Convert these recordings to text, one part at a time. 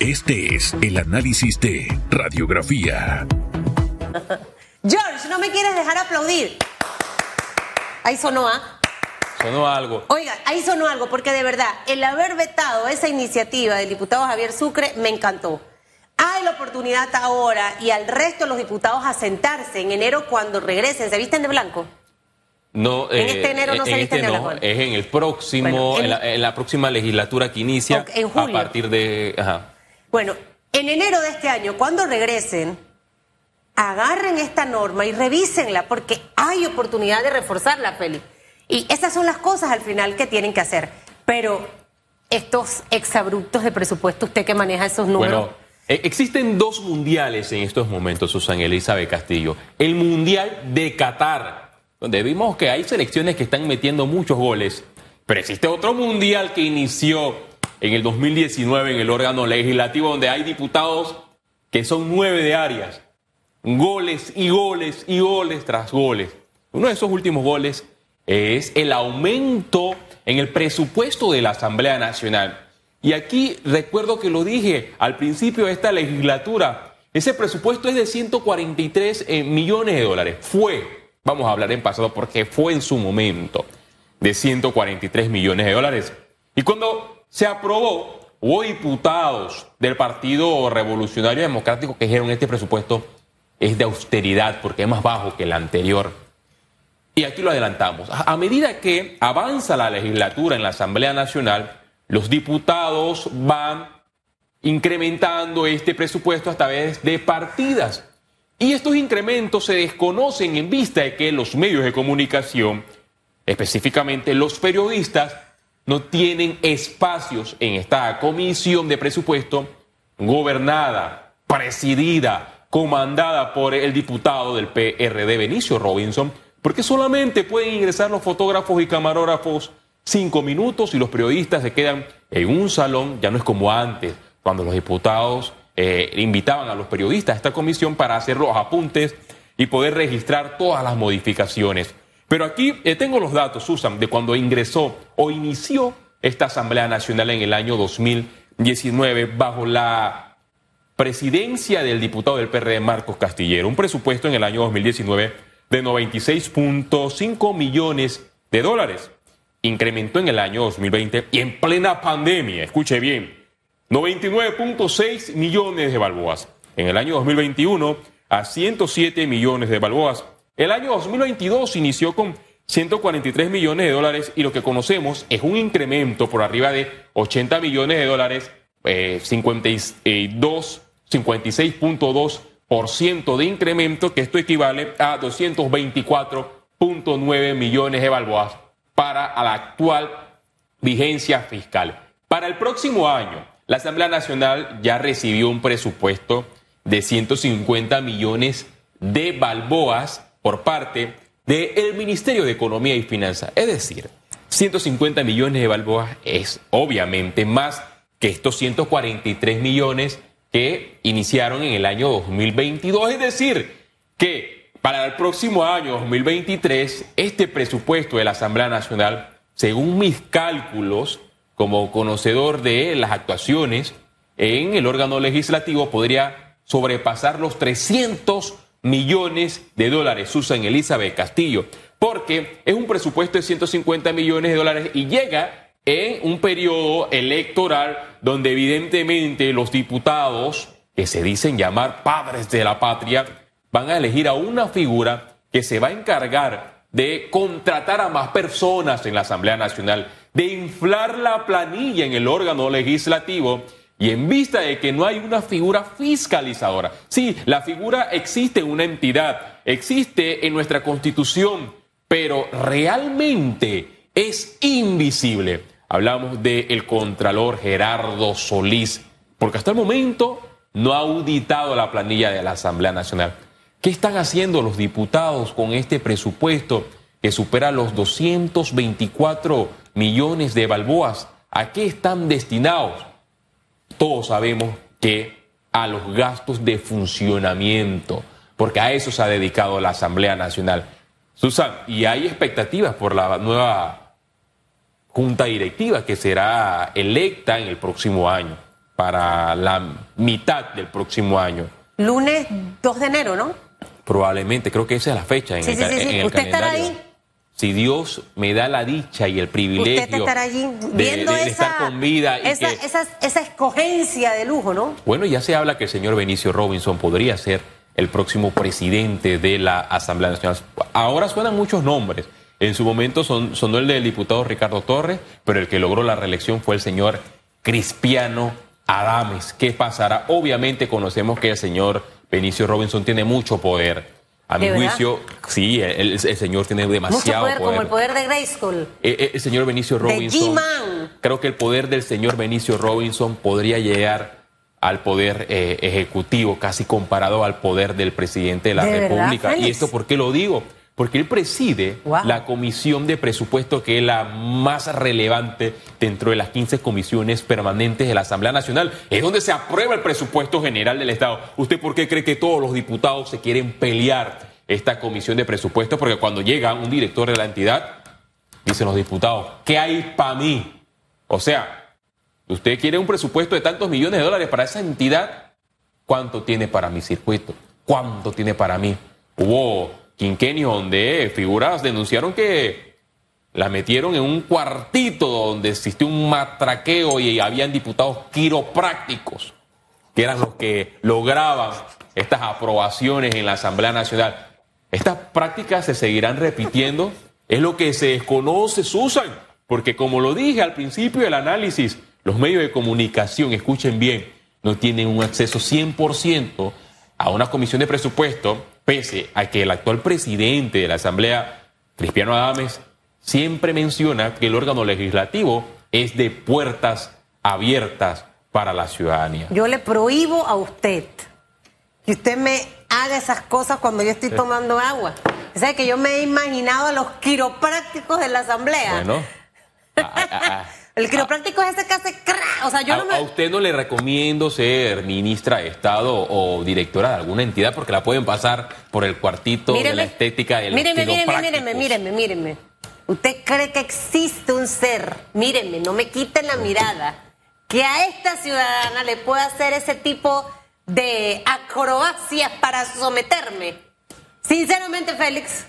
Este es el análisis de radiografía. George, no me quieres dejar aplaudir. Ahí sonó, ¿ah? Sonó algo. Oiga, ahí sonó algo, porque de verdad, el haber vetado esa iniciativa del diputado Javier Sucre me encantó. Hay la oportunidad ahora y al resto de los diputados a sentarse en enero cuando regresen. ¿Se visten de blanco? No, En este enero no se en visten este de no, blanco. es en el próximo, Bueno, en- en, la, en la próxima legislatura que inicia en julio. a partir de, ajá. Bueno, en enero de este año, cuando regresen, agarren esta norma y revísenla, porque hay oportunidad de reforzarla, Feli. Y esas son las cosas al final que tienen que hacer. Pero estos exabruptos de presupuesto, usted que maneja esos números. Bueno, eh, existen dos mundiales en estos momentos, Susan Elizabeth Castillo. El mundial de Qatar, donde vimos que hay selecciones que están metiendo muchos goles, pero existe otro mundial que inició en el 2019 en el órgano legislativo, donde hay diputados que son nueve de áreas. Goles y goles y goles tras goles. Uno de esos últimos goles es el aumento en el presupuesto de la Asamblea Nacional. Y aquí recuerdo que lo dije al principio de esta legislatura, ese presupuesto es de 143 eh, millones de dólares. Fue, vamos a hablar en pasado porque fue en su momento, de 143 millones de dólares. Y cuando se aprobó, hubo diputados del Partido Revolucionario Democrático que dijeron este presupuesto es de austeridad porque es más bajo que el anterior. Y aquí lo adelantamos. A medida que avanza la legislatura en la Asamblea Nacional, los diputados van incrementando este presupuesto a través de partidas. Y estos incrementos se desconocen en vista de que los medios de comunicación, específicamente los periodistas, no tienen espacios en esta comisión de presupuesto gobernada, presidida, comandada por el diputado del PRD, Benicio Robinson, porque solamente pueden ingresar los fotógrafos y camarógrafos cinco minutos y los periodistas se quedan en un salón, ya no es como antes, cuando los diputados eh, invitaban a los periodistas a esta comisión para hacer los apuntes y poder registrar todas las modificaciones. Pero aquí eh, tengo los datos, Susan, de cuando ingresó o inició esta Asamblea Nacional en el año 2019 bajo la presidencia del diputado del PRD Marcos Castillero. Un presupuesto en el año 2019 de 96.5 millones de dólares. Incrementó en el año 2020 y en plena pandemia, escuche bien, 99.6 millones de balboas. En el año 2021 a 107 millones de balboas. El año 2022 inició con 143 millones de dólares y lo que conocemos es un incremento por arriba de 80 millones de dólares, eh, 52, 56.2% de incremento, que esto equivale a 224.9 millones de balboas para la actual vigencia fiscal. Para el próximo año, la Asamblea Nacional ya recibió un presupuesto de 150 millones de balboas por parte del Ministerio de Economía y Finanzas. Es decir, 150 millones de balboas es obviamente más que estos 143 millones que iniciaron en el año 2022. Es decir, que para el próximo año 2023, este presupuesto de la Asamblea Nacional, según mis cálculos, como conocedor de las actuaciones en el órgano legislativo, podría sobrepasar los 300 millones de dólares, Susan Elizabeth Castillo, porque es un presupuesto de 150 millones de dólares y llega en un periodo electoral donde evidentemente los diputados, que se dicen llamar padres de la patria, van a elegir a una figura que se va a encargar de contratar a más personas en la Asamblea Nacional, de inflar la planilla en el órgano legislativo y en vista de que no hay una figura fiscalizadora. Sí, la figura existe en una entidad, existe en nuestra constitución, pero realmente es invisible. Hablamos del Contralor Gerardo Solís, porque hasta el momento no ha auditado la planilla de la Asamblea Nacional. ¿Qué están haciendo los diputados con este presupuesto que supera los 224 millones de balboas? ¿A qué están destinados? Todos sabemos que a los gastos de funcionamiento, porque a eso se ha dedicado la Asamblea Nacional. Susan, y hay expectativas por la nueva junta directiva que será electa en el próximo año. para la mitad del próximo año. Lunes 2 de enero, ¿no? Probablemente, creo que esa es la fecha en Sí, el, sí, sí, sí. en el ¿Usted estará ahí? Si Dios me da la dicha y el privilegio Usted estará allí viendo de, de esa, estar con vida y esa, que- esa, esa escogencia de lujo, ¿no? Bueno, ya se habla que el señor Benicio Robinson podría ser el próximo presidente de la Asamblea Nacional. Ahora suenan muchos nombres. En su momento son, sonó el del diputado Ricardo Torres, pero el que logró la reelección fue el señor Crispiano Adames. ¿Qué pasará? Obviamente conocemos que el señor Benicio Robinson tiene mucho poder. A mi ¿De verdad? juicio, sí, el, el señor tiene Mucho demasiado poder, como el poder de Grayskull. eh, eh, el señor Benicio De Robinson. G-Man. Creo que el poder del señor Benicio Robinson podría llegar al poder eh, ejecutivo, casi comparado al poder del presidente de la ¿De República. ¿Y esto por qué lo digo? Porque él preside Wow. la comisión de presupuesto, que es la más relevante dentro de las 15 comisiones permanentes de la Asamblea Nacional. Es donde se aprueba el presupuesto general del Estado. ¿Usted por qué cree que todos los diputados se quieren pelear esta comisión de presupuesto? Porque cuando llega un director de la entidad, dicen los diputados, ¿qué hay para mí? O sea, usted quiere un presupuesto de tantos millones de dólares para esa entidad, ¿cuánto tiene para mi circuito? ¿Cuánto tiene para mí? Hubo quinquenios donde figuras denunciaron que la metieron en un cuartito donde existió un matraqueo y habían diputados quiroprácticos, que eran los que lograban estas aprobaciones en la Asamblea Nacional. Estas prácticas se seguirán repitiendo, es lo que se desconoce, Susan, porque como lo dije al principio del análisis, los medios de comunicación, escuchen bien, no tienen un acceso 100% a una comisión de presupuesto, pese a que el actual presidente de la Asamblea, Cristiano Adames, siempre menciona que el órgano legislativo es de puertas abiertas para la ciudadanía. Yo le prohíbo a usted que usted me haga esas cosas cuando yo estoy tomando agua. O sea, que yo me he imaginado a los quiroprácticos de la asamblea. Bueno. El quiropráctico es ese que hace cra. O sea, yo a, no me. a usted no le recomiendo ser ministra de Estado o directora de alguna entidad porque la pueden pasar por el cuartito de la estética del míreme, míreme, míreme, míreme, míreme. Usted cree que existe un ser, míreme, no me quiten la mirada, que a esta ciudadana le pueda hacer ese tipo de acrobacias para someterme. Sinceramente, Félix,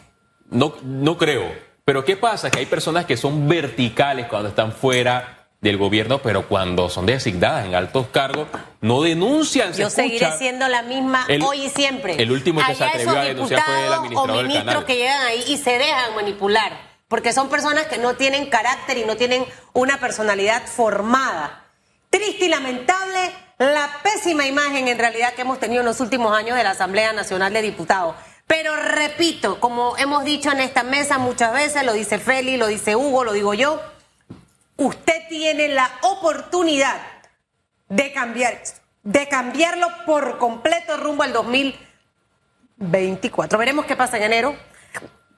No, no creo. Pero ¿qué pasa? Que hay personas que son verticales cuando están fuera del gobierno, pero cuando son designadas en altos cargos, no denuncian. se yo seguiré siendo la misma El- hoy y siempre. el último que se atrevió a denunciar fue el diputados administrador o del ministros canal. que llegan ahí y se dejan manipular, porque son personas que no tienen carácter y no tienen una personalidad formada. Triste y lamentable la pésima imagen en realidad que hemos tenido en los últimos años de la Asamblea Nacional de Diputados. Pero repito, como hemos dicho en esta mesa muchas veces, lo dice Feli, lo dice Hugo, lo digo yo, usted tiene la oportunidad de cambiar esto, de cambiarlo por completo rumbo al 2024. Veremos qué pasa en enero.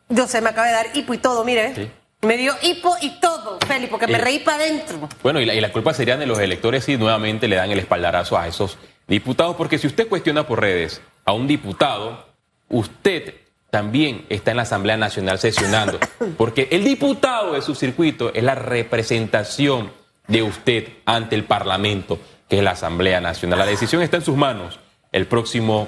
Yo sé, me acaba de dar hipo y todo, mire. Sí. Me dio hipo y todo, Feli, porque me Eh, reí para adentro. Bueno, y la, y la culpa sería de los electores si nuevamente le dan el espaldarazo a esos diputados, porque si usted cuestiona por redes a un diputado, usted también está en la Asamblea Nacional sesionando, porque el diputado de su circuito es la representación de usted ante el Parlamento, que es la Asamblea Nacional. La decisión está en sus manos el próximo,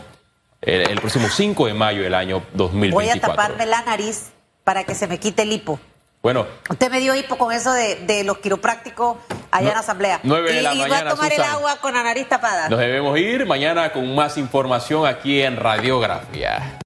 el, el próximo 5 de mayo del año 2024. Voy a taparme la nariz para que se me quite el hipo. Bueno, Usted me dio hipo con eso de, de los quiroprácticos allá No- en la asamblea. nueve de y, la y mañana, a tomar el Susan. agua con la nariz tapada. nos debemos ir mañana con más información aquí en Radiografía.